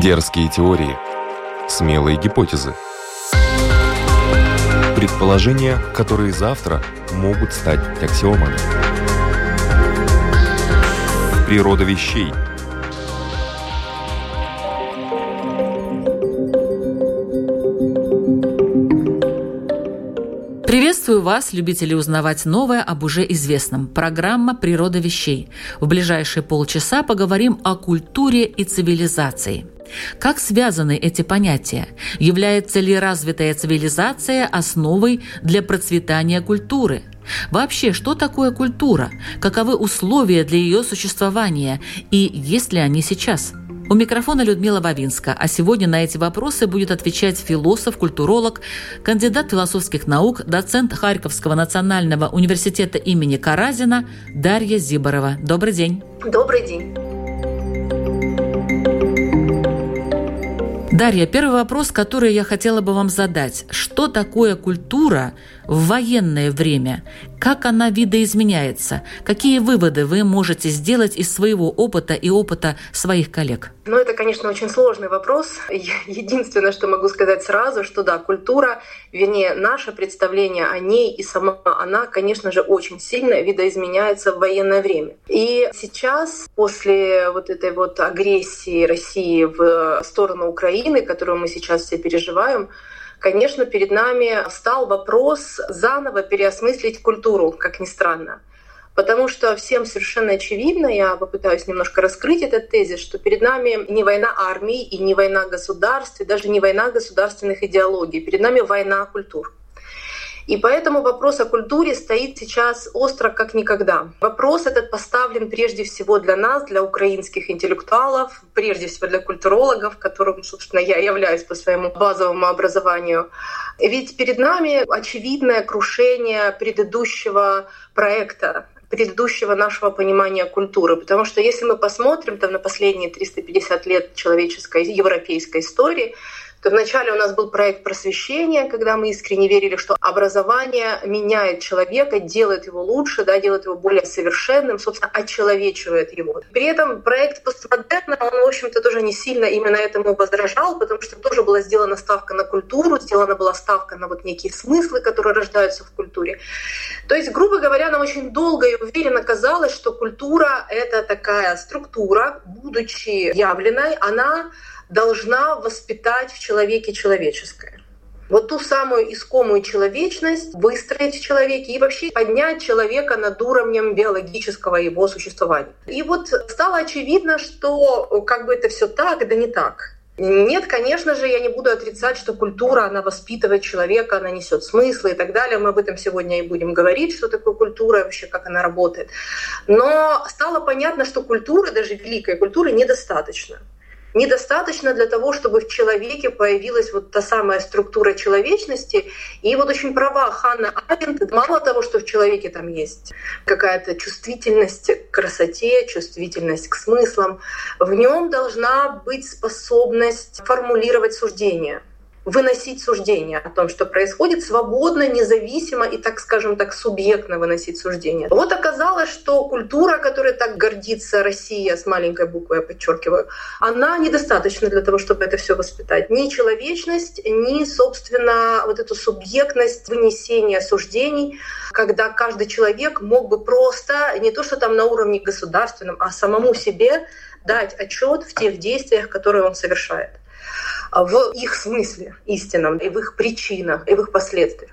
Дерзкие теории. Смелые гипотезы. Предположения, которые завтра могут стать аксиомами. Природа вещей. Приветствую вас, любители узнавать новое об уже известном. Программа «Природа вещей». В ближайшие полчаса поговорим о культуре и цивилизации. Как связаны эти понятия? Является ли развитая цивилизация основой для процветания культуры? Вообще, что такое культура? Каковы условия для ее существования? И есть ли они сейчас? У микрофона Людмила Вавинска, а сегодня на эти вопросы будет отвечать философ, культуролог, кандидат философских наук, доцент Харьковского национального университета имени Каразина Дарья Зиборова. Добрый день. Добрый день. Дарья, первый вопрос, который я хотела бы вам задать. Что такое культура в военное время? Как она видоизменяется? Какие выводы вы можете сделать из своего опыта и опыта своих коллег? Ну, это, конечно, очень сложный вопрос. Единственное, что могу сказать сразу, что да, культура, вернее, наше представление о ней и сама она, конечно же, очень сильно видоизменяется в военное время. И сейчас, после вот этой вот агрессии России в сторону Украины, которую мы сейчас все переживаем, конечно, перед нами встал вопрос заново переосмыслить культуру, как ни странно. Потому что всем совершенно очевидно, я попытаюсь немножко раскрыть этот тезис, что перед нами не война армии и не война государств, и даже не война государственных идеологий, перед нами война культур. И поэтому вопрос о культуре стоит сейчас остро как никогда. Вопрос этот поставлен прежде всего для нас, для украинских интеллектуалов, прежде всего для культурологов, которым, собственно, я являюсь по своему базовому образованию. Ведь перед нами очевидное крушение предыдущего проекта предыдущего нашего понимания культуры. Потому что если мы посмотрим там, на последние 350 лет человеческой, европейской истории, то вначале у нас был проект просвещения, когда мы искренне верили, что образование меняет человека, делает его лучше, да, делает его более совершенным, собственно, очеловечивает его. При этом проект постмодерна, он, в общем-то, тоже не сильно именно этому возражал, потому что тоже была сделана ставка на культуру, сделана была ставка на вот некие смыслы, которые рождаются в культуре. То есть, грубо говоря, нам очень долго и уверенно казалось, что культура — это такая структура, будучи явленной, она должна воспитать в человеке человеческое. Вот ту самую искомую человечность выстроить в человеке и вообще поднять человека над уровнем биологического его существования. И вот стало очевидно, что как бы это все так, да не так. Нет, конечно же, я не буду отрицать, что культура, она воспитывает человека, она несет смыслы и так далее. Мы об этом сегодня и будем говорить, что такое культура и вообще, как она работает. Но стало понятно, что культуры, даже великой культуры, недостаточно недостаточно для того, чтобы в человеке появилась вот та самая структура человечности. И вот очень права Ханна Аренд, мало того, что в человеке там есть какая-то чувствительность к красоте, чувствительность к смыслам, в нем должна быть способность формулировать суждения — выносить суждения о том, что происходит, свободно, независимо и, так скажем так, субъектно выносить суждения. Вот оказалось, что культура, которой так гордится Россия с маленькой буквы, я подчеркиваю, она недостаточна для того, чтобы это все воспитать. Ни человечность, ни, собственно, вот эту субъектность вынесения суждений, когда каждый человек мог бы просто, не то что там на уровне государственном, а самому себе дать отчет в тех действиях, которые он совершает в их смысле истинном, и в их причинах, и в их последствиях.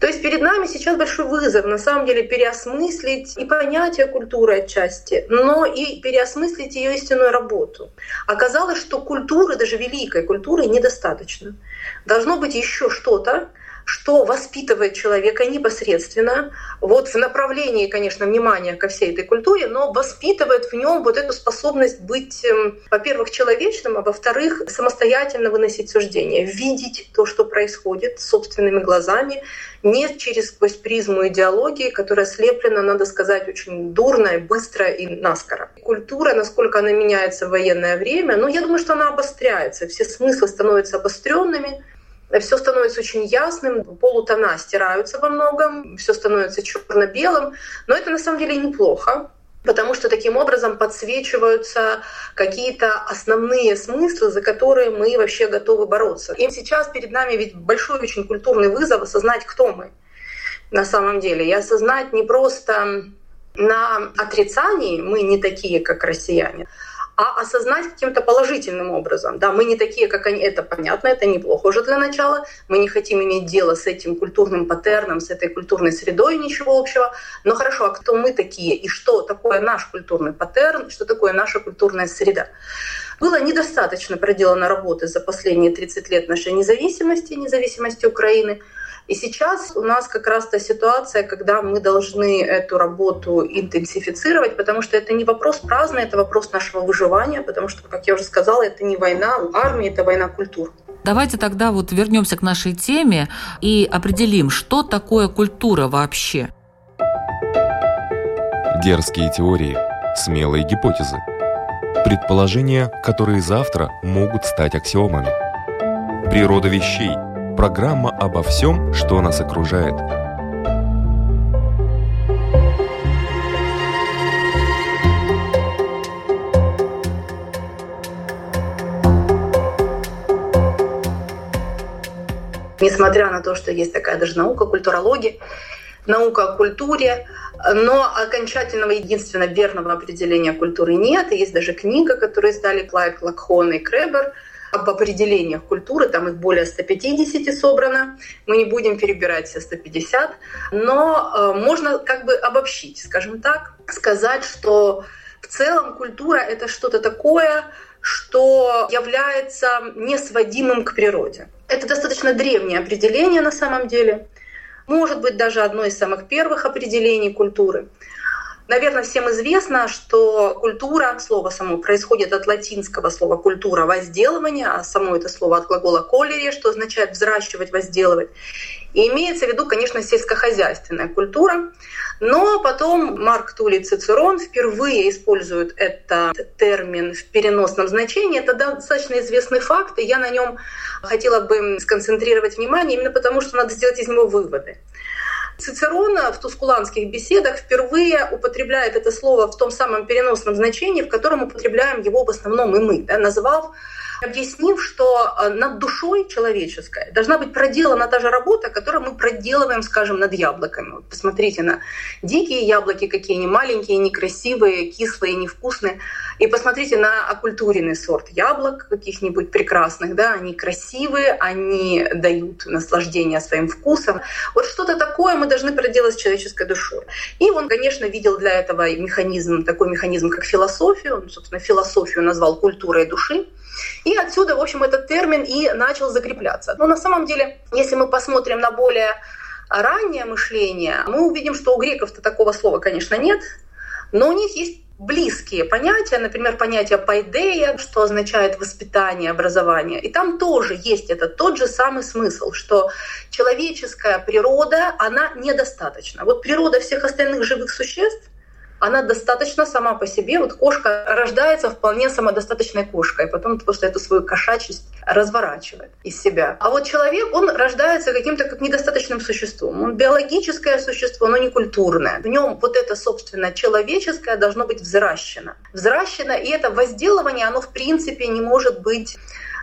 То есть перед нами сейчас большой вызов, на самом деле, переосмыслить и понятие культуры отчасти, но и переосмыслить ее истинную работу. Оказалось, что культуры, даже великой культуры, недостаточно. Должно быть еще что-то, что воспитывает человека непосредственно, вот в направлении, конечно, внимания ко всей этой культуре, но воспитывает в нем вот эту способность быть, эм, во-первых, человечным, а во-вторых, самостоятельно выносить суждения, видеть то, что происходит собственными глазами, не через сквозь призму идеологии, которая слеплена, надо сказать, очень дурно, быстро и наскоро. Культура, насколько она меняется в военное время, ну, я думаю, что она обостряется, все смыслы становятся обостренными, все становится очень ясным, полутона стираются во многом, все становится черно-белым, но это на самом деле неплохо. потому что таким образом подсвечиваются какие-то основные смыслы, за которые мы вообще готовы бороться. И сейчас перед нами ведь большой очень культурный вызов осознать, кто мы на самом деле. И осознать не просто на отрицании мы не такие, как россияне, а осознать каким-то положительным образом. Да, мы не такие, как они, это понятно, это неплохо уже для начала. Мы не хотим иметь дело с этим культурным паттерном, с этой культурной средой, ничего общего. Но хорошо, а кто мы такие и что такое наш культурный паттерн, что такое наша культурная среда? Было недостаточно проделано работы за последние 30 лет нашей независимости, независимости Украины — и сейчас у нас как раз та ситуация, когда мы должны эту работу интенсифицировать, потому что это не вопрос праздный, это вопрос нашего выживания, потому что, как я уже сказала, это не война армии, это война культур. Давайте тогда вот вернемся к нашей теме и определим, что такое культура вообще. Дерзкие теории, смелые гипотезы, предположения, которые завтра могут стать аксиомами. Природа вещей – Программа обо всем, что нас окружает. Несмотря на то, что есть такая даже наука, культурология, наука о культуре, но окончательного единственно верного определения культуры нет. Есть даже книга, которую издали Клайд Лакхон и Кребер – об определениях культуры, там их более 150 собрано, мы не будем перебирать все 150, но э, можно как бы обобщить, скажем так, сказать, что в целом культура — это что-то такое, что является несводимым к природе. Это достаточно древнее определение на самом деле, может быть даже одно из самых первых определений культуры. Наверное, всем известно, что культура, слово само, происходит от латинского слова «культура» — возделывание, а само это слово от глагола «колери», что означает «взращивать», «возделывать». И имеется в виду, конечно, сельскохозяйственная культура. Но потом Марк Тулей Цицерон впервые использует этот термин в переносном значении. Это достаточно известный факт, и я на нем хотела бы сконцентрировать внимание, именно потому что надо сделать из него выводы. Цицерон в тускуланских беседах впервые употребляет это слово в том самом переносном значении, в котором употребляем его в основном и мы, да, назвав объяснив, что э, над душой человеческой должна быть проделана та же работа, которую мы проделываем, скажем, над яблоками. Вот посмотрите на дикие яблоки, какие они маленькие, некрасивые, кислые, невкусные. И посмотрите на окультуренный сорт яблок каких-нибудь прекрасных. Да? Они красивые, они дают наслаждение своим вкусом. Вот что-то такое мы должны проделать с человеческой душой. И он, конечно, видел для этого механизм, такой механизм, как философию. Он, собственно, философию назвал культурой души. И отсюда, в общем, этот термин и начал закрепляться. Но на самом деле, если мы посмотрим на более раннее мышление, мы увидим, что у греков-то такого слова, конечно, нет, но у них есть близкие понятия, например, понятие пайдея, что означает воспитание, образование. И там тоже есть этот тот же самый смысл, что человеческая природа, она недостаточна. Вот природа всех остальных живых существ она достаточно сама по себе. Вот кошка рождается вполне самодостаточной кошкой, и потом просто эту свою кошачесть разворачивает из себя. А вот человек, он рождается каким-то как недостаточным существом. Он биологическое существо, но не культурное. В нем вот это, собственно, человеческое должно быть взращено. Взращено, и это возделывание, оно в принципе не может быть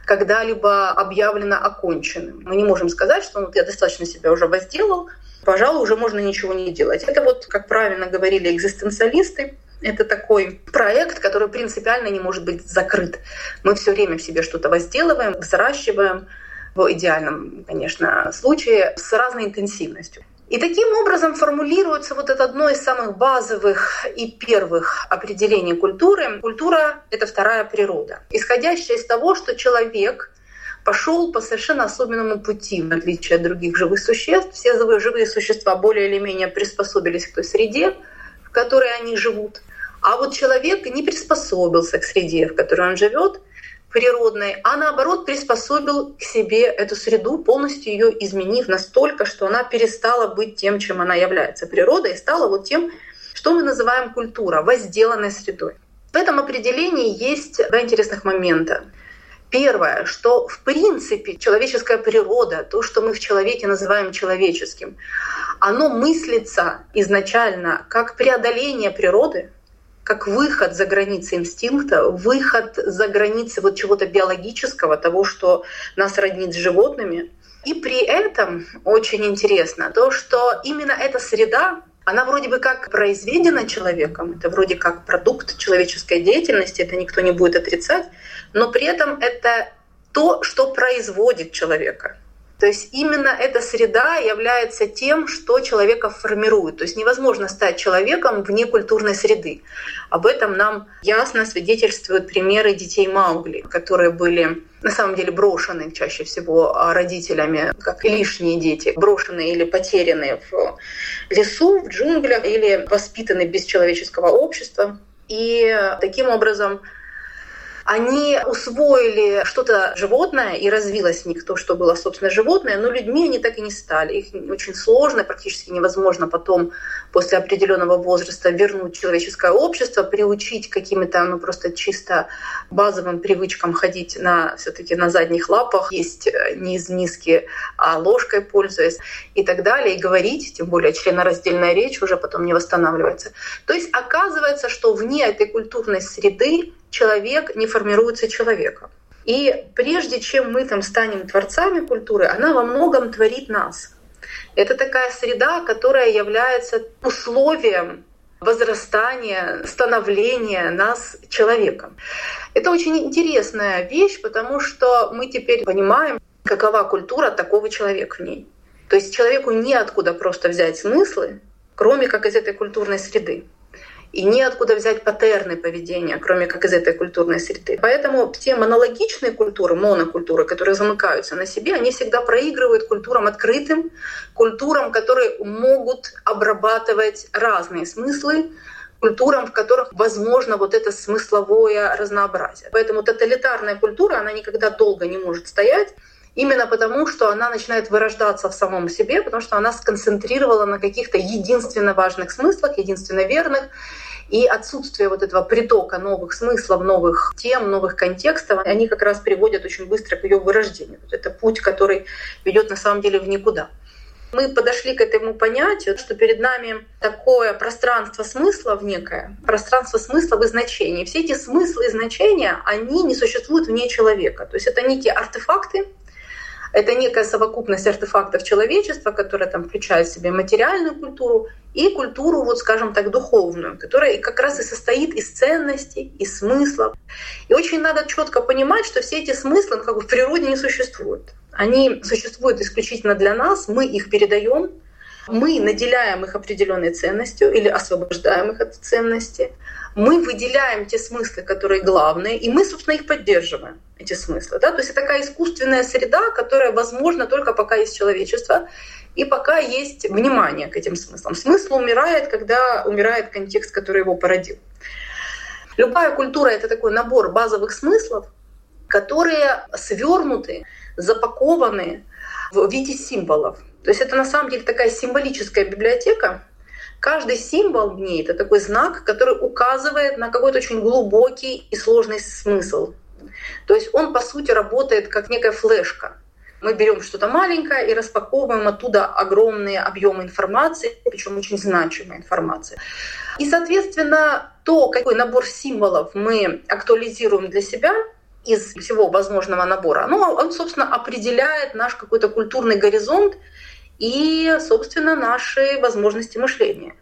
когда-либо объявлено оконченным. Мы не можем сказать, что ну, я достаточно себя уже возделал, пожалуй, уже можно ничего не делать. Это вот, как правильно говорили экзистенциалисты, это такой проект, который принципиально не может быть закрыт. Мы все время в себе что-то возделываем, взращиваем, в идеальном, конечно, случае, с разной интенсивностью. И таким образом формулируется вот это одно из самых базовых и первых определений культуры. Культура — это вторая природа, исходящая из того, что человек пошел по совершенно особенному пути, в отличие от других живых существ. Все живые существа более или менее приспособились к той среде, в которой они живут. А вот человек не приспособился к среде, в которой он живет, природной, а наоборот приспособил к себе эту среду, полностью ее изменив настолько, что она перестала быть тем, чем она является природой, и стала вот тем, что мы называем культура, возделанной средой. В этом определении есть два интересных момента. Первое, что в принципе человеческая природа, то, что мы в человеке называем человеческим, оно мыслится изначально как преодоление природы, как выход за границы инстинкта, выход за границы вот чего-то биологического, того, что нас роднит с животными. И при этом очень интересно то, что именно эта среда, она вроде бы как произведена человеком, это вроде как продукт человеческой деятельности, это никто не будет отрицать, но при этом это то, что производит человека. То есть именно эта среда является тем, что человека формирует. То есть невозможно стать человеком вне культурной среды. Об этом нам ясно свидетельствуют примеры детей Маугли, которые были на самом деле брошены чаще всего родителями, как лишние дети, брошенные или потерянные в лесу, в джунглях или воспитаны без человеческого общества. И таким образом они усвоили что-то животное и развилось в них то, что было, собственно, животное, но людьми они так и не стали. Их очень сложно, практически невозможно потом после определенного возраста вернуть человеческое общество, приучить какими-то, ну просто чисто базовым привычкам ходить на все-таки на задних лапах, есть э, не из миски, а ложкой пользуясь и так далее, и говорить, тем более членораздельная речь уже потом не восстанавливается. То есть оказывается, что вне этой культурной среды человек не формируется человеком. И прежде чем мы там станем творцами культуры, она во многом творит нас. Это такая среда, которая является условием возрастания, становления нас человеком. Это очень интересная вещь, потому что мы теперь понимаем, какова культура такого человека в ней. То есть человеку неоткуда просто взять смыслы, кроме как из этой культурной среды и неоткуда взять паттерны поведения, кроме как из этой культурной среды. Поэтому те монологичные культуры, монокультуры, которые замыкаются на себе, они всегда проигрывают культурам открытым, культурам, которые могут обрабатывать разные смыслы, культурам, в которых возможно вот это смысловое разнообразие. Поэтому тоталитарная культура, она никогда долго не может стоять, именно потому, что она начинает вырождаться в самом себе, потому что она сконцентрировала на каких-то единственно важных смыслах, единственно верных, и отсутствие вот этого притока новых смыслов, новых тем, новых контекстов, они как раз приводят очень быстро к ее вырождению. Это путь, который ведет на самом деле в никуда. Мы подошли к этому понятию, что перед нами такое пространство смыслов некое, пространство смыслов и значений. Все эти смыслы и значения, они не существуют вне человека. То есть это некие артефакты, это некая совокупность артефактов человечества, которая там включает в себя материальную культуру и культуру, вот скажем так, духовную, которая как раз и состоит из ценностей, из смыслов. И очень надо четко понимать, что все эти смыслы как бы в природе не существуют. Они существуют исключительно для нас, мы их передаем, мы наделяем их определенной ценностью или освобождаем их от ценности мы выделяем те смыслы, которые главные, и мы, собственно, их поддерживаем, эти смыслы. Да? То есть это такая искусственная среда, которая возможна только пока есть человечество и пока есть внимание к этим смыслам. Смысл умирает, когда умирает контекст, который его породил. Любая культура — это такой набор базовых смыслов, которые свернуты, запакованы в виде символов. То есть это на самом деле такая символическая библиотека, Каждый символ в ней — это такой знак, который указывает на какой-то очень глубокий и сложный смысл. То есть он, по сути, работает как некая флешка. Мы берем что-то маленькое и распаковываем оттуда огромные объемы информации, причем очень значимой информации. И, соответственно, то, какой набор символов мы актуализируем для себя, из всего возможного набора, ну, он, собственно, определяет наш какой-то культурный горизонт и, собственно, наши возможности мышления.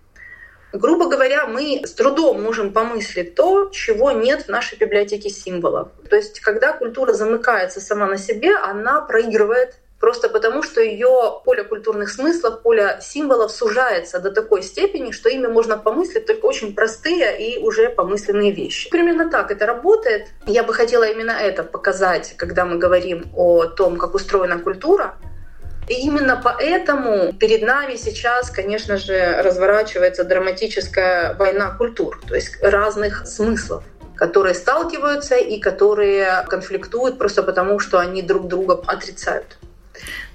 Грубо говоря, мы с трудом можем помыслить то, чего нет в нашей библиотеке символов. То есть, когда культура замыкается сама на себе, она проигрывает просто потому, что ее поле культурных смыслов, поле символов сужается до такой степени, что ими можно помыслить только очень простые и уже помысленные вещи. Примерно так это работает. Я бы хотела именно это показать, когда мы говорим о том, как устроена культура, и именно поэтому перед нами сейчас, конечно же, разворачивается драматическая война культур, то есть разных смыслов которые сталкиваются и которые конфликтуют просто потому, что они друг друга отрицают.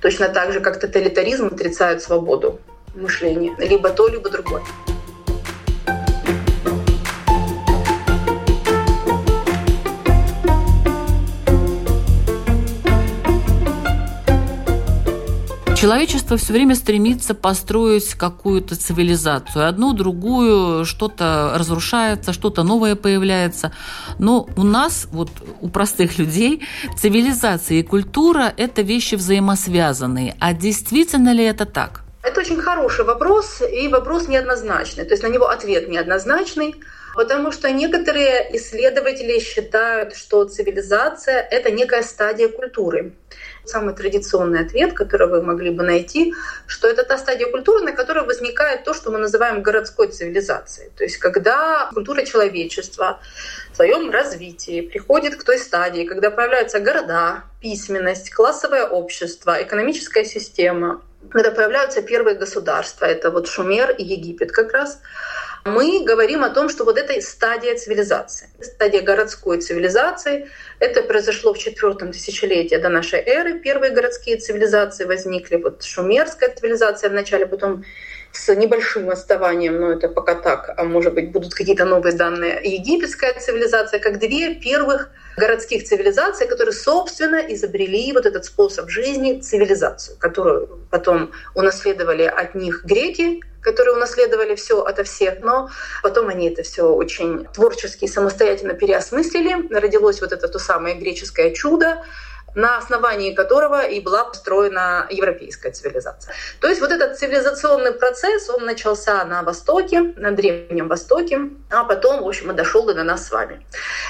Точно так же, как тоталитаризм отрицает свободу мышления. Либо то, либо другое. Человечество все время стремится построить какую-то цивилизацию. Одну, другую, что-то разрушается, что-то новое появляется. Но у нас, вот у простых людей, цивилизация и культура – это вещи взаимосвязанные. А действительно ли это так? Это очень хороший вопрос, и вопрос неоднозначный. То есть на него ответ неоднозначный, потому что некоторые исследователи считают, что цивилизация — это некая стадия культуры самый традиционный ответ, который вы могли бы найти, что это та стадия культуры, на которой возникает то, что мы называем городской цивилизацией. То есть когда культура человечества в своем развитии приходит к той стадии, когда появляются города, письменность, классовое общество, экономическая система, когда появляются первые государства, это вот Шумер и Египет как раз, мы говорим о том, что вот эта стадия цивилизации, стадия городской цивилизации, это произошло в четвертом тысячелетии до нашей эры. Первые городские цивилизации возникли, вот шумерская цивилизация вначале, потом с небольшим отставанием, но это пока так, а может быть будут какие-то новые данные, египетская цивилизация, как две первых городских цивилизаций, которые, собственно, изобрели вот этот способ жизни, цивилизацию, которую потом унаследовали от них греки, которые унаследовали все ото всех, но потом они это все очень творчески и самостоятельно переосмыслили. Родилось вот это то самое греческое чудо, на основании которого и была построена европейская цивилизация. То есть вот этот цивилизационный процесс, он начался на Востоке, на Древнем Востоке, а потом, в общем, и дошел и до нас с вами.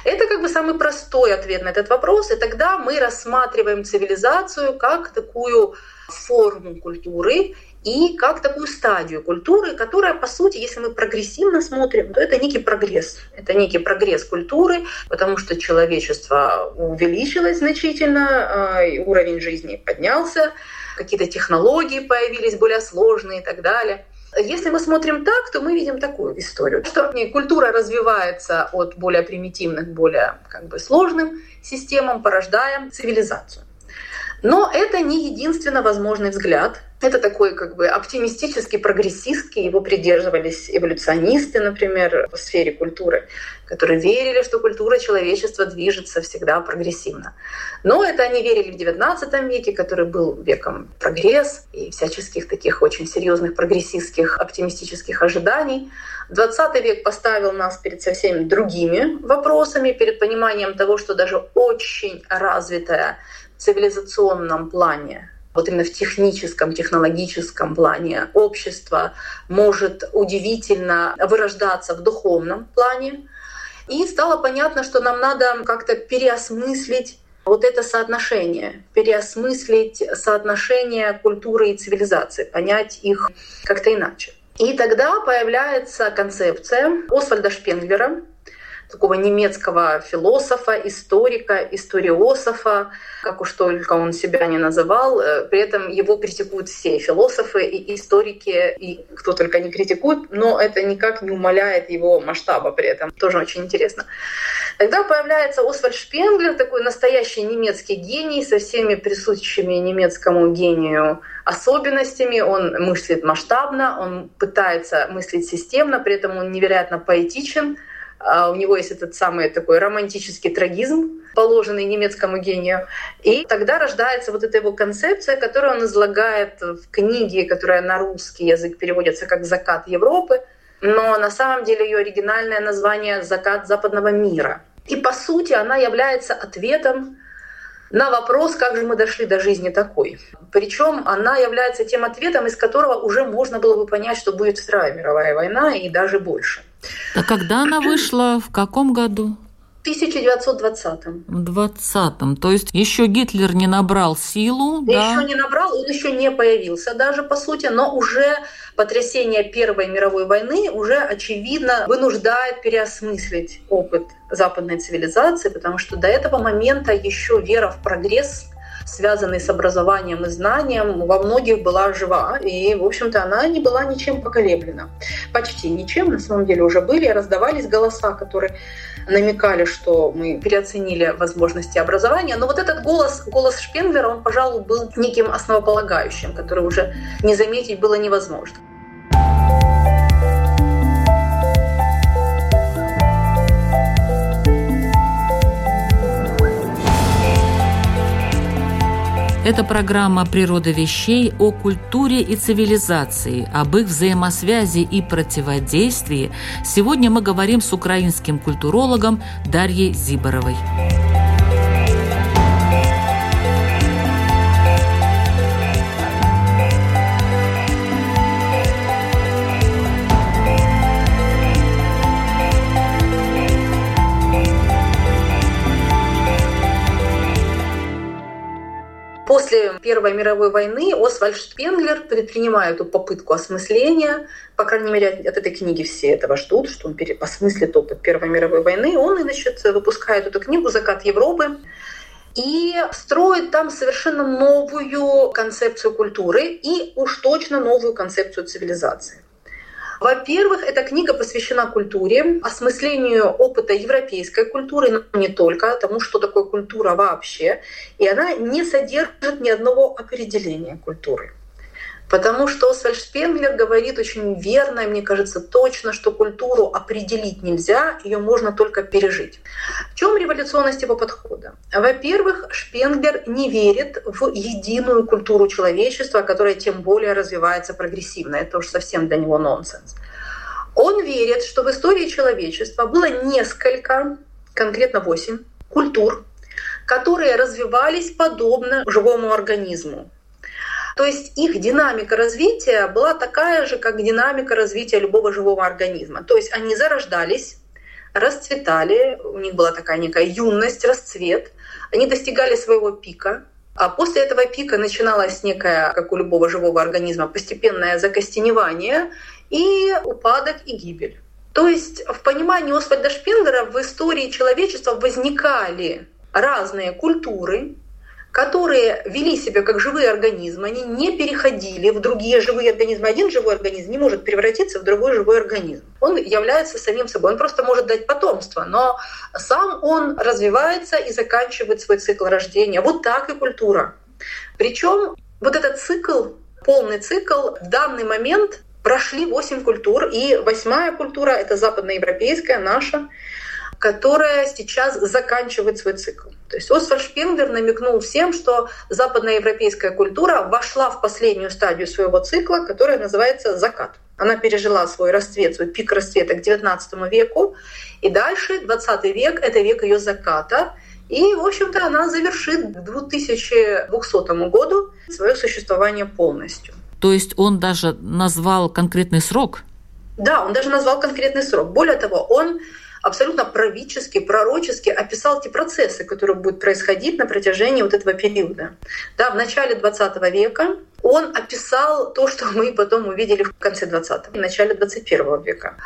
Это как бы самый простой ответ на этот вопрос, и тогда мы рассматриваем цивилизацию как такую форму культуры и как такую стадию культуры, которая, по сути, если мы прогрессивно смотрим, то это некий прогресс. Это некий прогресс культуры, потому что человечество увеличилось значительно, а, уровень жизни поднялся, какие-то технологии появились более сложные и так далее. Если мы смотрим так, то мы видим такую историю, что культура развивается от более примитивных к более как бы, сложным системам, порождая цивилизацию. Но это не единственно возможный взгляд. Это такой как бы оптимистический, прогрессистский. Его придерживались эволюционисты, например, в сфере культуры, которые верили, что культура человечества движется всегда прогрессивно. Но это они верили в XIX веке, который был веком прогресс и всяческих таких очень серьезных прогрессистских, оптимистических ожиданий. 20 век поставил нас перед совсем другими вопросами, перед пониманием того, что даже очень развитая цивилизационном плане, вот именно в техническом, технологическом плане общество может удивительно вырождаться в духовном плане. И стало понятно, что нам надо как-то переосмыслить вот это соотношение, переосмыслить соотношение культуры и цивилизации, понять их как-то иначе. И тогда появляется концепция Освальда Шпенглера, такого немецкого философа, историка, историософа, как уж только он себя не называл. Э, при этом его критикуют все философы и историки, и кто только не критикует, но это никак не умаляет его масштаба при этом. Тоже очень интересно. Тогда появляется Освальд Шпенглер, такой настоящий немецкий гений со всеми присущими немецкому гению особенностями. Он мыслит масштабно, он пытается мыслить системно, при этом он невероятно поэтичен, у него есть этот самый такой романтический трагизм, положенный немецкому гению. И тогда рождается вот эта его концепция, которую он излагает в книге, которая на русский язык переводится как «Закат Европы», но на самом деле ее оригинальное название «Закат западного мира». И по сути она является ответом на вопрос, как же мы дошли до жизни такой. Причем она является тем ответом, из которого уже можно было бы понять, что будет Вторая мировая война и даже больше. А когда она вышла? В каком году? 1920-м. В 20-м. То есть еще Гитлер не набрал силу, да? Еще не набрал, он еще не появился даже, по сути, но уже потрясение Первой мировой войны уже, очевидно, вынуждает переосмыслить опыт западной цивилизации, потому что до этого момента еще вера в прогресс связанный с образованием и знанием, во многих была жива. И, в общем-то, она не была ничем поколеблена. Почти ничем. На самом деле уже были, раздавались голоса, которые намекали, что мы переоценили возможности образования. Но вот этот голос, голос Шпенглера, он, пожалуй, был неким основополагающим, который уже не заметить было невозможно. Это программа «Природа вещей» о культуре и цивилизации, об их взаимосвязи и противодействии. Сегодня мы говорим с украинским культурологом Дарьей Зиборовой. Первой мировой войны Освальд Шпенглер предпринимает эту попытку осмысления, по крайней мере, от этой книги все этого ждут, что он осмыслит опыт Первой мировой войны. Он, значит, выпускает эту книгу «Закат Европы», и строит там совершенно новую концепцию культуры и уж точно новую концепцию цивилизации. Во-первых, эта книга посвящена культуре, осмыслению опыта европейской культуры, но не только, тому, что такое культура вообще. И она не содержит ни одного определения культуры. Потому что Освальд Шпенглер говорит очень верно, и мне кажется точно, что культуру определить нельзя, ее можно только пережить. В чем революционность его подхода? Во-первых, Шпенглер не верит в единую культуру человечества, которая тем более развивается прогрессивно. Это уж совсем для него нонсенс. Он верит, что в истории человечества было несколько, конкретно восемь, культур, которые развивались подобно живому организму. То есть их динамика развития была такая же, как динамика развития любого живого организма. То есть они зарождались, расцветали, у них была такая некая юность, расцвет, они достигали своего пика, а после этого пика начиналось некое, как у любого живого организма, постепенное закостеневание и упадок и гибель. То есть в понимании Освальда Шпенглера в истории человечества возникали разные культуры, которые вели себя как живые организмы, они не переходили в другие живые организмы. Один живой организм не может превратиться в другой живой организм. Он является самим собой, он просто может дать потомство, но сам он развивается и заканчивает свой цикл рождения. Вот так и культура. Причем вот этот цикл, полный цикл, в данный момент прошли 8 культур, и восьмая культура — это западноевропейская, наша, которая сейчас заканчивает свой цикл. То есть Освальд Шпенглер намекнул всем, что западноевропейская культура вошла в последнюю стадию своего цикла, которая называется закат. Она пережила свой расцвет, свой пик расцвета к XIX веку, и дальше XX век — это век ее заката, и, в общем-то, она завершит к 2200 году свое существование полностью. То есть он даже назвал конкретный срок? Да, он даже назвал конкретный срок. Более того, он абсолютно правительски, пророчески описал те процессы, которые будут происходить на протяжении вот этого периода. Да, в начале 20 века он описал то, что мы потом увидели в конце 20-го и начале 21 века.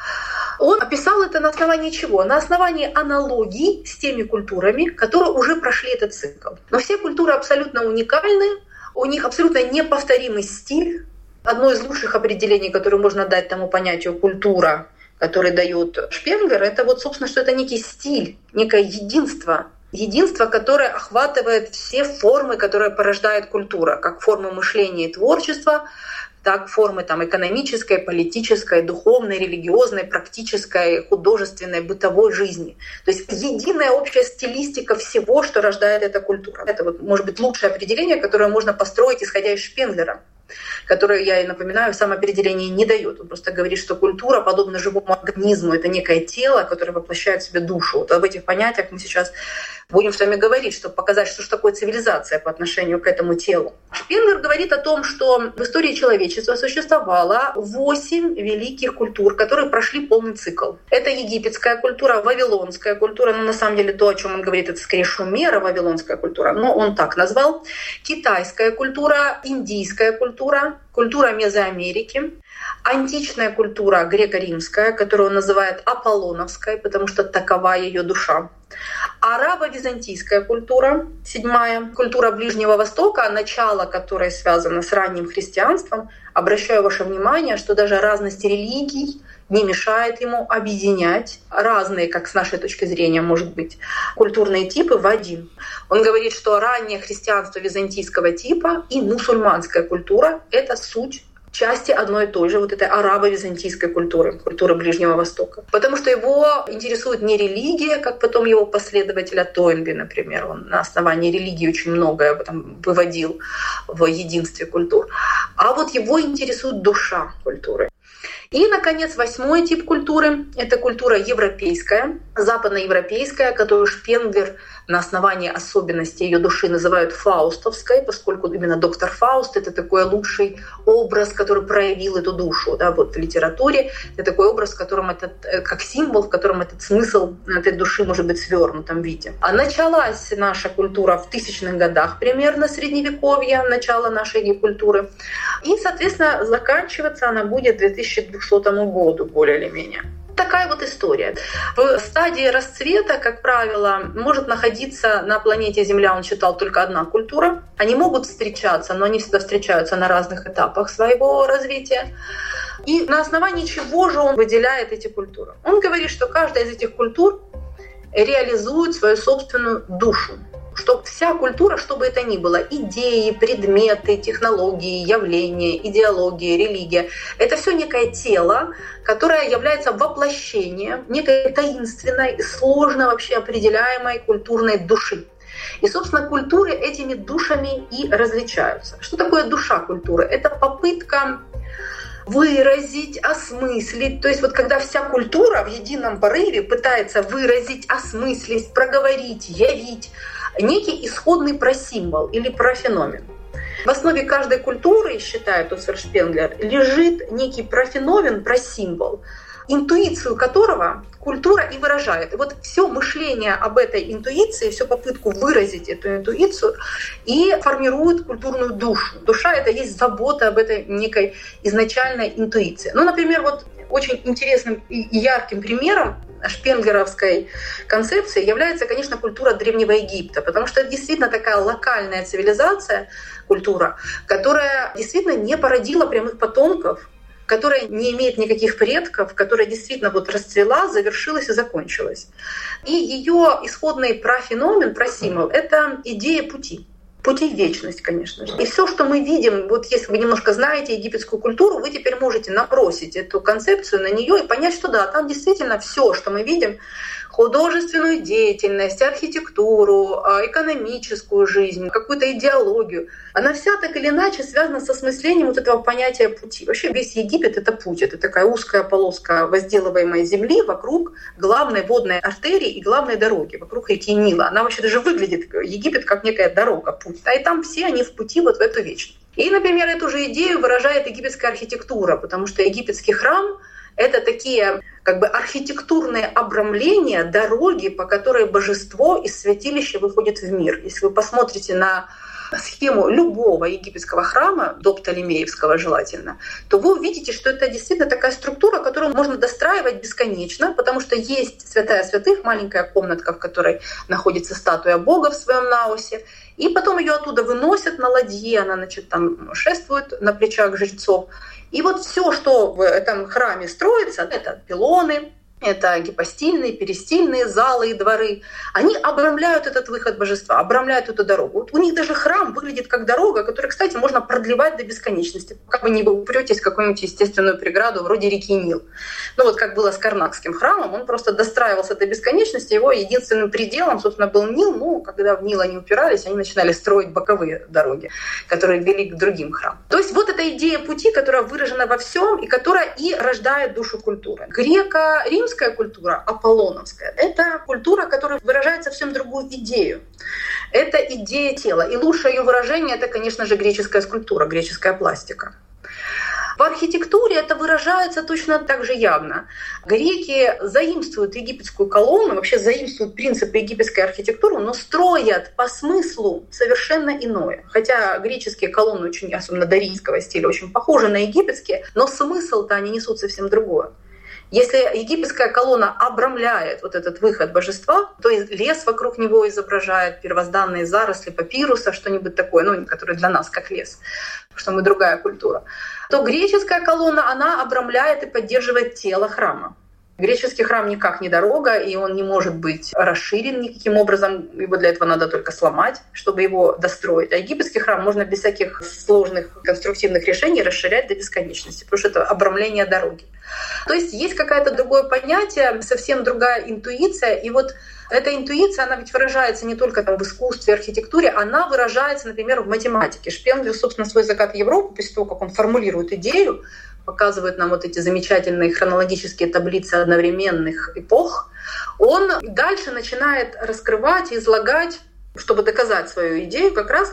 Он описал это на основании чего? На основании аналогий с теми культурами, которые уже прошли этот цикл. Но все культуры абсолютно уникальны, у них абсолютно неповторимый стиль. Одно из лучших определений, которое можно дать тому понятию культура, который дает Шпенглер, это вот, собственно, что это некий стиль, некое единство, единство, которое охватывает все формы, которые порождает культура, как формы мышления и творчества, так формы там, экономической, политической, духовной, религиозной, практической, художественной, бытовой жизни. То есть единая общая стилистика всего, что рождает эта культура. Это вот, может быть лучшее определение, которое можно построить, исходя из Шпенглера которое, я и напоминаю, самоопределение не дает. Он просто говорит, что культура, подобно живому организму, это некое тело, которое воплощает в себе душу. Вот об этих понятиях мы сейчас будем с вами говорить, чтобы показать, что же такое цивилизация по отношению к этому телу. Шпенглер говорит о том, что в истории человечества существовало восемь великих культур, которые прошли полный цикл. Это египетская культура, вавилонская культура, но на самом деле то, о чем он говорит, это скорее шумера, вавилонская культура, но он так назвал. Китайская культура, индийская культура, культура Мезоамерики, античная культура греко-римская, которую он называет аполлоновской, потому что такова ее душа. Арабо-византийская культура, седьмая, культура Ближнего Востока, начало которой связано с ранним христианством. Обращаю ваше внимание, что даже разность религий не мешает ему объединять разные, как с нашей точки зрения, может быть, культурные типы в один. Он говорит, что раннее христианство византийского типа и мусульманская культура — это суть части одной и той же вот этой арабо-византийской культуры, культуры Ближнего Востока. Потому что его интересует не религия, как потом его последователя Тойнби, например. Он на основании религии очень многое там, выводил в единстве культур. А вот его интересует душа культуры. И, наконец, восьмой тип культуры — это культура европейская, западноевропейская, которую Шпенглер на основании особенностей ее души называют фаустовской, поскольку именно доктор Фауст — это такой лучший образ, который проявил эту душу да, вот в литературе. Это такой образ, в котором этот, э, как символ, в котором этот смысл этой души может быть в свернутом виде. А началась наша культура в тысячных годах примерно Средневековья, начало нашей культуры. И, соответственно, заканчиваться она будет к 2200 году более или менее. Такая вот история. В стадии расцвета, как правило, может находиться на планете Земля, он считал, только одна культура. Они могут встречаться, но они всегда встречаются на разных этапах своего развития. И на основании чего же он выделяет эти культуры? Он говорит, что каждая из этих культур реализует свою собственную душу что вся культура, что бы это ни было, идеи, предметы, технологии, явления, идеология, религия, это все некое тело, которое является воплощением некой таинственной, сложно вообще определяемой культурной души. И, собственно, культуры этими душами и различаются. Что такое душа культуры? Это попытка выразить, осмыслить. То есть вот когда вся культура в едином порыве пытается выразить, осмыслить, проговорить, явить некий исходный просимвол или профеномен. В основе каждой культуры, считает Оссер Шпенглер, лежит некий профеномен, просимвол, интуицию которого культура и выражает. И вот все мышление об этой интуиции, всю попытку выразить эту интуицию и формирует культурную душу. Душа — это есть забота об этой некой изначальной интуиции. Ну, например, вот очень интересным и ярким примером шпенглеровской концепции является, конечно, культура Древнего Египта, потому что это действительно такая локальная цивилизация, культура, которая действительно не породила прямых потомков, которая не имеет никаких предков, которая действительно вот расцвела, завершилась и закончилась. И ее исходный профеномен, просимол, это идея пути пути в вечность, конечно же. И все, что мы видим, вот если вы немножко знаете египетскую культуру, вы теперь можете набросить эту концепцию на нее и понять, что да, там действительно все, что мы видим, художественную деятельность, архитектуру, а, экономическую жизнь, какую-то идеологию. Она вся так или иначе связана с осмыслением вот этого понятия пути. Вообще весь Египет — это путь, это такая узкая полоска возделываемой земли вокруг главной водной артерии и главной дороги, вокруг реки Нила. Она вообще даже выглядит, Египет, как некая дорога, путь. А и там все они в пути вот в эту вечность. И, например, эту же идею выражает египетская архитектура, потому что египетский храм — это такие как бы архитектурное обрамление дороги, по которой божество из святилища выходит в мир. Если вы посмотрите на схему любого египетского храма, до Птолемеевского желательно, то вы увидите, что это действительно такая структура, которую можно достраивать бесконечно, потому что есть святая святых, маленькая комнатка, в которой находится статуя Бога в своем наосе, и потом ее оттуда выносят на ладье, она значит, там шествует на плечах жрецов. И вот все, что в этом храме строится, это пилоны, это гипостильные, перистильные залы и дворы, они обрамляют этот выход божества, обрамляют эту дорогу. Вот у них даже храм выглядит как дорога, которую, кстати, можно продлевать до бесконечности, пока вы не упретесь в какую-нибудь естественную преграду вроде реки Нил. Ну вот как было с Карнакским храмом, он просто достраивался до бесконечности, его единственным пределом, собственно, был Нил. Ну, когда в Нил они упирались, они начинали строить боковые дороги, которые вели к другим храмам. То есть вот эта идея пути, которая выражена во всем и которая и рождает душу культуры. Греко-римская римская культура, аполлоновская, это культура, которая выражает совсем другую идею. Это идея тела. И лучшее ее выражение — это, конечно же, греческая скульптура, греческая пластика. В архитектуре это выражается точно так же явно. Греки заимствуют египетскую колонну, вообще заимствуют принципы египетской архитектуры, но строят по смыслу совершенно иное. Хотя греческие колонны, очень, особенно дорийского стиля, очень похожи на египетские, но смысл-то они несут совсем другое. Если египетская колонна обрамляет вот этот выход божества, то лес вокруг него изображает, первозданные заросли папируса, что-нибудь такое, ну, который для нас как лес, что мы другая культура, то греческая колонна, она обрамляет и поддерживает тело храма. Греческий храм никак не дорога, и он не может быть расширен никаким образом. Его для этого надо только сломать, чтобы его достроить. А египетский храм можно без всяких сложных конструктивных решений расширять до бесконечности, потому что это обрамление дороги. То есть есть какое-то другое понятие, совсем другая интуиция. И вот эта интуиция, она ведь выражается не только там, в искусстве, архитектуре, она выражается, например, в математике. Шпенглер, собственно, свой закат Европы, после того, как он формулирует идею, показывает нам вот эти замечательные хронологические таблицы одновременных эпох, он дальше начинает раскрывать излагать, чтобы доказать свою идею, как раз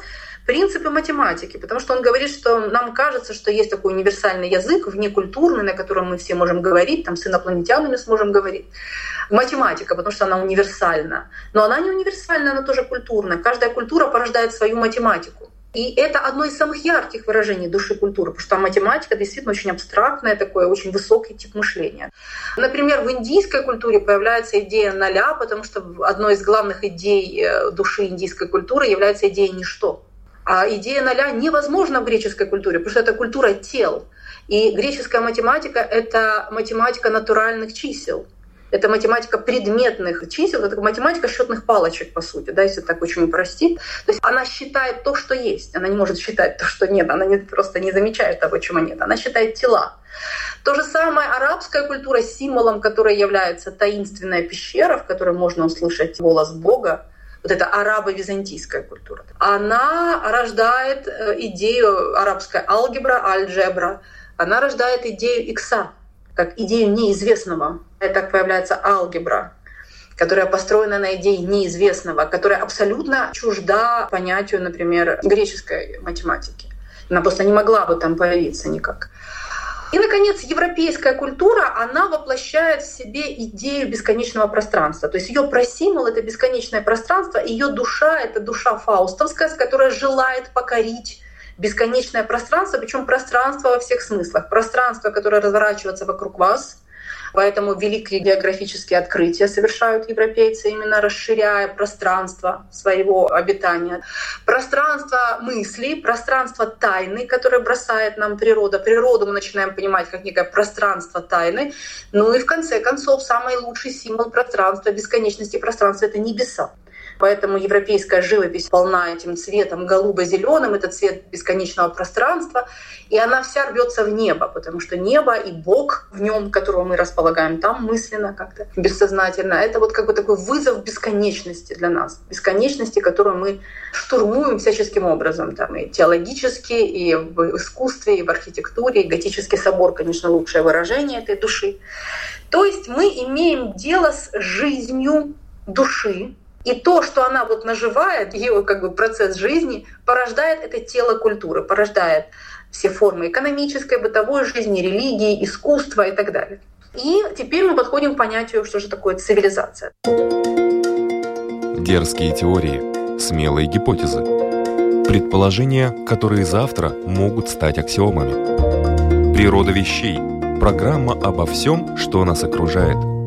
принципы математики, потому что он говорит, что нам кажется, что есть такой универсальный язык, внекультурный, на котором мы все можем говорить, там с инопланетянами сможем говорить. Математика, потому что она универсальна. Но она не универсальна, она тоже культурная. Каждая культура порождает свою математику. И это одно из самых ярких выражений души культуры, потому что математика действительно очень абстрактная, такой очень высокий тип мышления. Например, в индийской культуре появляется идея ноля, потому что одной из главных идей э, души индийской культуры является идея ничто. А идея ноля невозможна в греческой культуре, потому что это культура тел. И греческая математика — это математика натуральных чисел. Это математика предметных чисел, это математика счетных палочек, по сути, да, если так очень упростить. То есть она считает то, что есть. Она не может считать то, что нет. Она не, просто не замечает того, чего нет. Она считает тела. То же самое арабская культура, символом которой является таинственная пещера, в которой можно услышать голос Бога, вот эта арабо-византийская культура. Она рождает э, идею арабская алгебра, альджебра, она рождает идею икса, как идею неизвестного. Так появляется алгебра, которая построена на идее неизвестного, которая абсолютно чужда понятию, например, греческой математики. Она просто не могла бы там появиться никак. И, наконец, европейская культура, она воплощает в себе идею бесконечного пространства. То есть ее просимвол — это бесконечное пространство, ее душа — это душа фаустовская, которая желает покорить бесконечное пространство, причем пространство во всех смыслах. Пространство, которое разворачивается вокруг вас — Поэтому великие географические открытия совершают европейцы, именно расширяя пространство своего обитания. Пространство мысли, пространство тайны, которое бросает нам природа. Природу мы начинаем понимать как некое пространство тайны. Ну и в конце концов, самый лучший символ пространства, бесконечности пространства — это небеса. Поэтому европейская живопись полна этим цветом голубо-зеленым, это цвет бесконечного пространства, и она вся рвется в небо, потому что небо и Бог в нем, которого мы располагаем там мысленно как-то, бессознательно, это вот как бы такой вызов бесконечности для нас, бесконечности, которую мы штурмуем всяческим образом, там и теологически, и в искусстве, и в архитектуре, и готический собор, конечно, лучшее выражение этой души. То есть мы имеем дело с жизнью души, и то, что она вот наживает, ее как бы процесс жизни, порождает это тело культуры, порождает все формы экономической, бытовой жизни, религии, искусства и так далее. И теперь мы подходим к понятию, что же такое цивилизация. Дерзкие теории, смелые гипотезы, предположения, которые завтра могут стать аксиомами. Природа вещей. Программа обо всем, что нас окружает –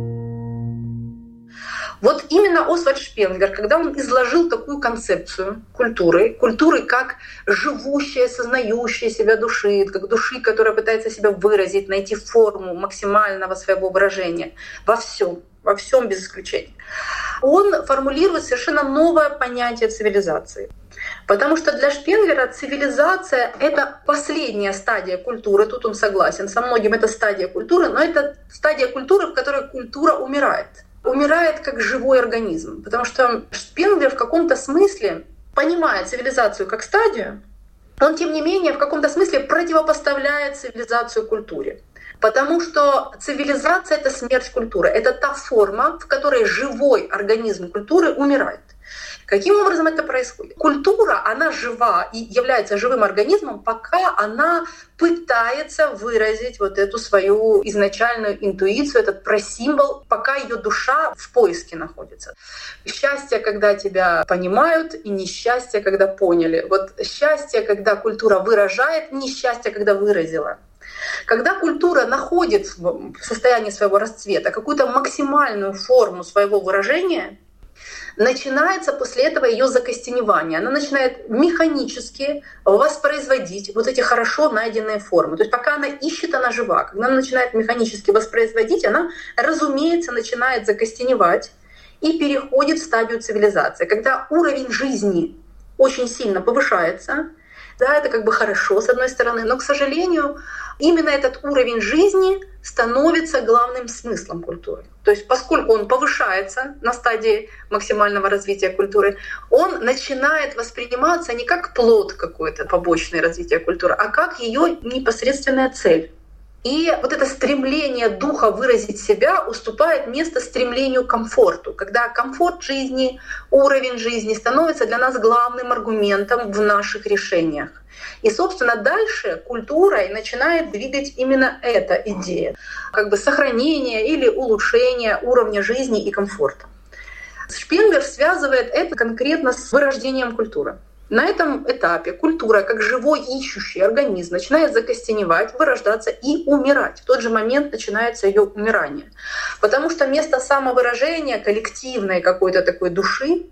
вот именно Освальд Шпенглер, когда он изложил такую концепцию культуры, культуры как живущая, сознающая себя души, как души, которая пытается себя выразить, найти форму максимального своего выражения во всем, во всем без исключения, он формулирует совершенно новое понятие цивилизации. Потому что для Шпенглера цивилизация — это последняя стадия культуры. Тут он согласен. Со многим это стадия культуры, но это стадия культуры, в которой культура умирает умирает как живой организм. Потому что Шпенглер в каком-то смысле, понимая цивилизацию как стадию, он, тем не менее, в каком-то смысле противопоставляет цивилизацию культуре. Потому что цивилизация — это смерть культуры. Это та форма, в которой живой организм культуры умирает. Каким образом это происходит? Культура, она жива и является живым организмом, пока она пытается выразить вот эту свою изначальную интуицию, этот просимвол, пока ее душа в поиске находится. Счастье, когда тебя понимают, и несчастье, когда поняли. Вот счастье, когда культура выражает, несчастье, когда выразила. Когда культура находит в состоянии своего расцвета какую-то максимальную форму своего выражения, начинается после этого ее закостеневание. Она начинает механически воспроизводить вот эти хорошо найденные формы. То есть пока она ищет, она жива. Когда она начинает механически воспроизводить, она, разумеется, начинает закостеневать и переходит в стадию цивилизации. Когда уровень жизни очень сильно повышается, да, это как бы хорошо с одной стороны, но, к сожалению, именно этот уровень жизни становится главным смыслом культуры. То есть поскольку он повышается на стадии максимального развития культуры, он начинает восприниматься не как плод какой-то побочное развития культуры, а как ее непосредственная цель. И вот это стремление духа выразить себя уступает место стремлению к комфорту, когда комфорт жизни, уровень жизни становится для нас главным аргументом в наших решениях. И, собственно, дальше культурой начинает двигать именно эта идея, как бы сохранение или улучшение уровня жизни и комфорта. Шпенглер связывает это конкретно с вырождением культуры. На этом этапе культура, как живой ищущий организм, начинает закостеневать, вырождаться и умирать. В тот же момент начинается ее умирание. Потому что вместо самовыражения коллективной какой-то такой души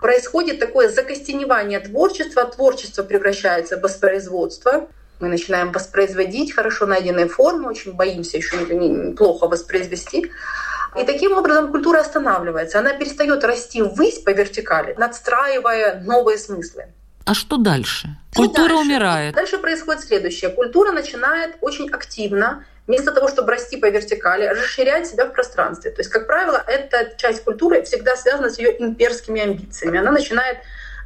происходит такое закостеневание творчества, творчество превращается в воспроизводство, мы начинаем воспроизводить хорошо найденные формы, очень боимся еще плохо воспроизвести. И таким образом культура останавливается. Она перестает расти ввысь по вертикали, надстраивая новые смыслы. А что дальше? Культура дальше? умирает. Дальше происходит следующее. Культура начинает очень активно, вместо того, чтобы расти по вертикали, расширять себя в пространстве. То есть, как правило, эта часть культуры всегда связана с ее имперскими амбициями. Она начинает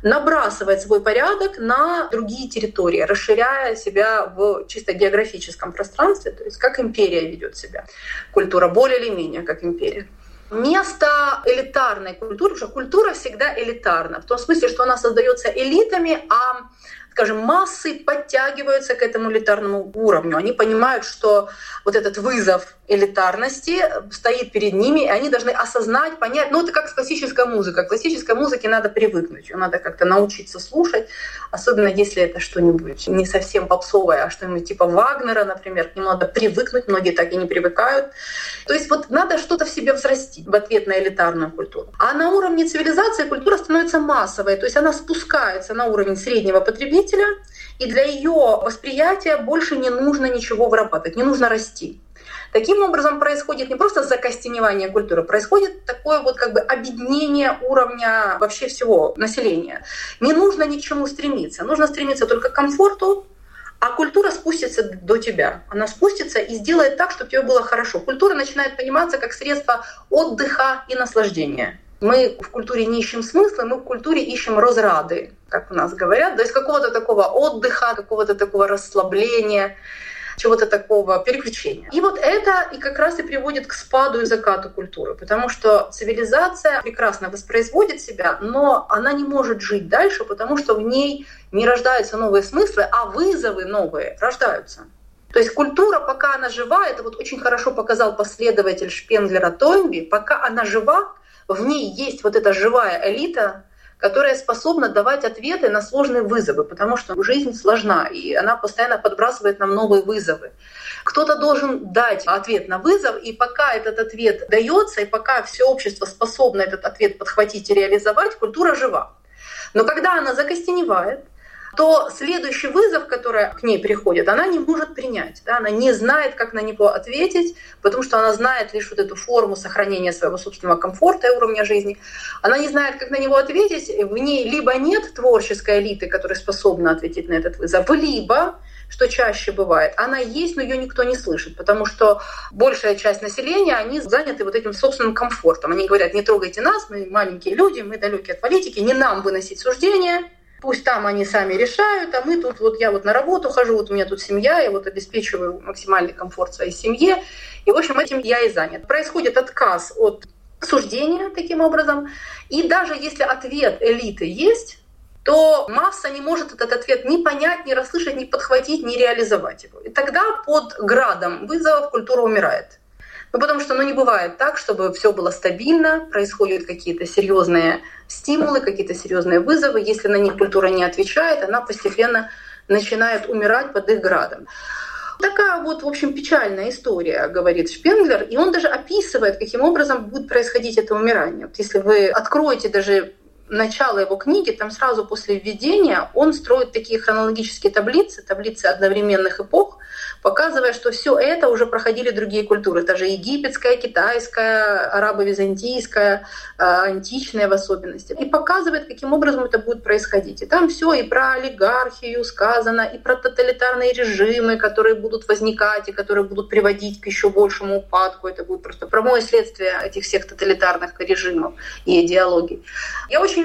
набрасывать свой порядок на другие территории, расширяя себя в чисто географическом пространстве, то есть как империя ведет себя. Культура более или менее как империя. Место элитарной культуры, потому что культура всегда элитарна, в том смысле, что она создается элитами, а скажем, массы подтягиваются к этому элитарному уровню. Они понимают, что вот этот вызов элитарности стоит перед ними, и они должны осознать, понять. Ну, это как с классической музыкой. К классической музыке надо привыкнуть, ее надо как-то научиться слушать, особенно если это что-нибудь не совсем попсовое, а что-нибудь типа Вагнера, например, к нему надо привыкнуть, многие так и не привыкают. То есть вот надо что-то в себе взрастить в ответ на элитарную культуру. А на уровне цивилизации культура становится массовой, то есть она спускается на уровень среднего потребителя, и для ее восприятия больше не нужно ничего вырабатывать, не нужно расти. Таким образом происходит не просто закостеневание культуры, происходит такое вот как бы объединение уровня вообще всего населения. Не нужно ни к чему стремиться, нужно стремиться только к комфорту, а культура спустится до тебя. Она спустится и сделает так, чтобы тебе было хорошо. Культура начинает пониматься как средство отдыха и наслаждения. Мы в культуре не ищем смысла, мы в культуре ищем разрады, как у нас говорят, то есть какого-то такого отдыха, какого-то такого расслабления чего-то такого переключения. И вот это и как раз и приводит к спаду и закату культуры, потому что цивилизация прекрасно воспроизводит себя, но она не может жить дальше, потому что в ней не рождаются новые смыслы, а вызовы новые рождаются. То есть культура, пока она жива, это вот очень хорошо показал последователь Шпенглера Тойнби, пока она жива, в ней есть вот эта живая элита, которая способна давать ответы на сложные вызовы, потому что жизнь сложна, и она постоянно подбрасывает нам новые вызовы. Кто-то должен дать ответ на вызов, и пока этот ответ дается, и пока все общество способно этот ответ подхватить и реализовать, культура жива. Но когда она закостеневает, то следующий вызов, который к ней приходит, она не может принять. Да? Она не знает, как на него ответить, потому что она знает лишь вот эту форму сохранения своего собственного комфорта и уровня жизни. Она не знает, как на него ответить. В ней либо нет творческой элиты, которая способна ответить на этот вызов, либо что чаще бывает. Она есть, но ее никто не слышит, потому что большая часть населения, они заняты вот этим собственным комфортом. Они говорят, не трогайте нас, мы маленькие люди, мы далекие от политики, не нам выносить суждения, Пусть там они сами решают, а мы тут, вот я вот на работу хожу, вот у меня тут семья, я вот обеспечиваю максимальный комфорт своей семье. И, в общем, этим я и занят. Происходит отказ от суждения таким образом. И даже если ответ элиты есть, то масса не может этот ответ ни понять, ни расслышать, ни подхватить, ни реализовать его. И тогда под градом вызовов культура умирает. Ну, потому что ну, не бывает так, чтобы все было стабильно, происходят какие-то серьезные стимулы, какие-то серьезные вызовы. Если на них культура не отвечает, она постепенно начинает умирать под их градом. Такая вот, в общем, печальная история, говорит Шпенглер, и он даже описывает, каким образом будет происходить это умирание. Вот если вы откроете даже начало его книги, там сразу после введения он строит такие хронологические таблицы, таблицы одновременных эпох, показывая, что все это уже проходили другие культуры. Это же египетская, китайская, арабо-византийская, а, античная в особенности. И показывает, каким образом это будет происходить. И там все и про олигархию сказано, и про тоталитарные режимы, которые будут возникать и которые будут приводить к еще большему упадку. Это будет просто прямое следствие этих всех тоталитарных режимов и идеологий. Я очень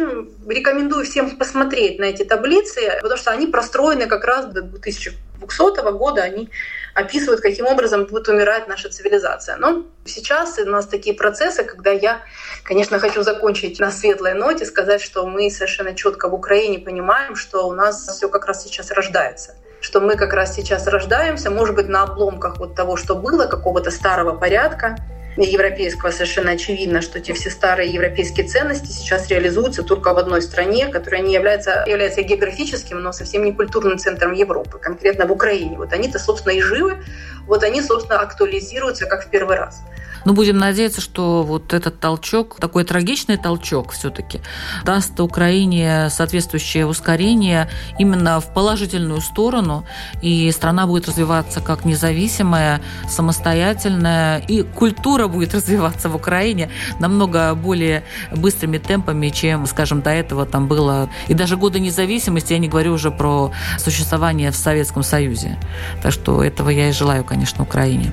рекомендую всем посмотреть на эти таблицы, потому что они простроены как раз до 2000 200 года они описывают, каким образом будет умирать наша цивилизация. Но сейчас у нас такие процессы, когда я, конечно, хочу закончить на светлой ноте, сказать, что мы совершенно четко в Украине понимаем, что у нас все как раз сейчас рождается что мы как раз сейчас рождаемся, может быть, на обломках вот того, что было, какого-то старого порядка, европейского совершенно очевидно, что те все старые европейские ценности сейчас реализуются только в одной стране, которая не является, является географическим, но совсем не культурным центром Европы, конкретно в Украине. Вот они-то, собственно, и живы, вот они, собственно, актуализируются как в первый раз. Но будем надеяться, что вот этот толчок, такой трагичный толчок все-таки, даст Украине соответствующее ускорение именно в положительную сторону, и страна будет развиваться как независимая, самостоятельная, и культура будет развиваться в Украине намного более быстрыми темпами, чем, скажем, до этого там было. И даже годы независимости, я не говорю уже про существование в Советском Союзе. Так что этого я и желаю, конечно, Украине.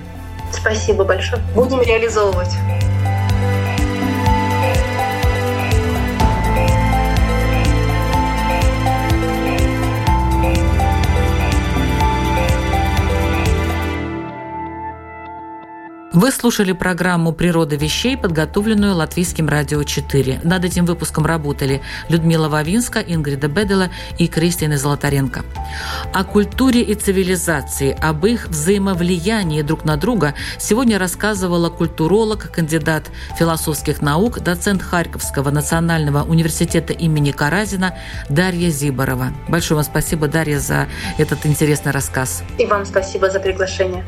Спасибо большое. Будем реализовывать. Вы слушали программу «Природа вещей», подготовленную Латвийским радио 4. Над этим выпуском работали Людмила Вавинска, Ингрида Бедела и Кристина Золотаренко. О культуре и цивилизации, об их взаимовлиянии друг на друга сегодня рассказывала культуролог, кандидат философских наук, доцент Харьковского национального университета имени Каразина Дарья Зиборова. Большое вам спасибо, Дарья, за этот интересный рассказ. И вам спасибо за приглашение.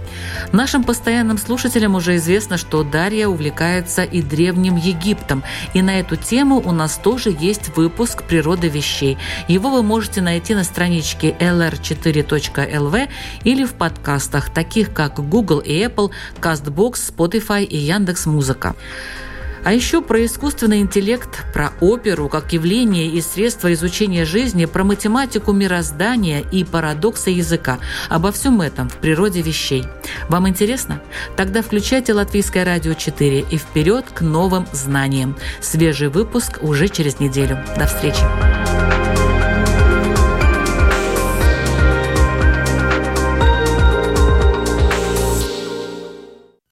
Нашим постоянным слушателям уже известно, что Дарья увлекается и Древним Египтом. И на эту тему у нас тоже есть выпуск «Природа вещей». Его вы можете найти на страничке lr4.lv или в подкастах, таких как Google и Apple, CastBox, Spotify и Яндекс.Музыка. А еще про искусственный интеллект, про оперу как явление и средство изучения жизни, про математику мироздания и парадоксы языка. Обо всем этом в природе вещей. Вам интересно? Тогда включайте Латвийское радио 4 и вперед к новым знаниям. Свежий выпуск уже через неделю. До встречи!